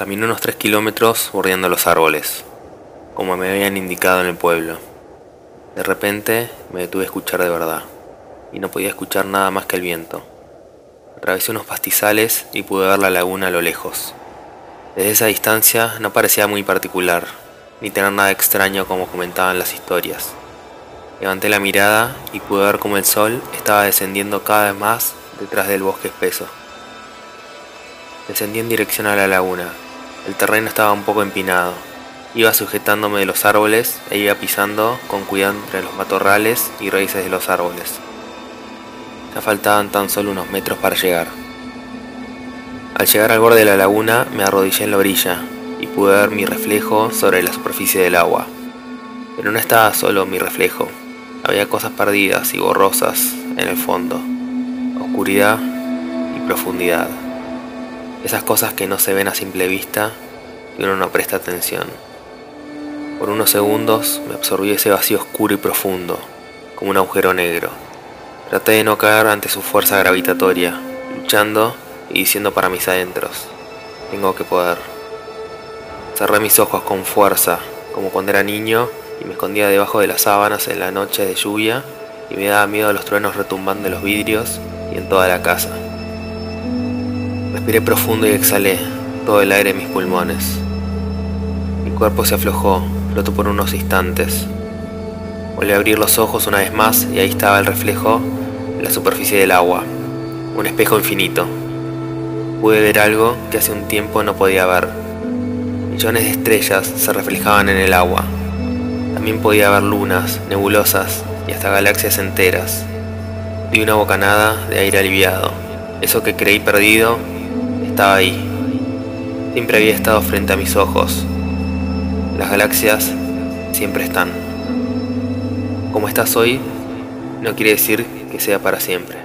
Caminé unos 3 kilómetros bordeando los árboles, como me habían indicado en el pueblo. De repente me detuve a escuchar de verdad, y no podía escuchar nada más que el viento. Atravesé unos pastizales y pude ver la laguna a lo lejos. Desde esa distancia no parecía muy particular, ni tener nada extraño como comentaban las historias. Levanté la mirada y pude ver cómo el sol estaba descendiendo cada vez más detrás del bosque espeso. Descendí en dirección a la laguna. El terreno estaba un poco empinado. Iba sujetándome de los árboles e iba pisando con cuidado entre los matorrales y raíces de los árboles. Ya faltaban tan solo unos metros para llegar. Al llegar al borde de la laguna me arrodillé en la orilla y pude ver mi reflejo sobre la superficie del agua. Pero no estaba solo mi reflejo, había cosas perdidas y borrosas en el fondo, oscuridad y profundidad. Esas cosas que no se ven a simple vista y uno no presta atención. Por unos segundos me absorbí ese vacío oscuro y profundo, como un agujero negro. Traté de no caer ante su fuerza gravitatoria, luchando y diciendo para mis adentros, tengo que poder. Cerré mis ojos con fuerza, como cuando era niño y me escondía debajo de las sábanas en la noche de lluvia y me daba miedo los truenos retumbando en los vidrios y en toda la casa. Respiré profundo y exhalé todo el aire en mis pulmones. Mi cuerpo se aflojó, flotó por unos instantes. Volví a abrir los ojos una vez más y ahí estaba el reflejo en la superficie del agua, un espejo infinito. Pude ver algo que hace un tiempo no podía ver. Millones de estrellas se reflejaban en el agua. También podía ver lunas, nebulosas y hasta galaxias enteras. Di una bocanada de aire aliviado. Eso que creí perdido estaba ahí. Siempre había estado frente a mis ojos. Las galaxias siempre están. Como estás hoy, no quiere decir que sea para siempre.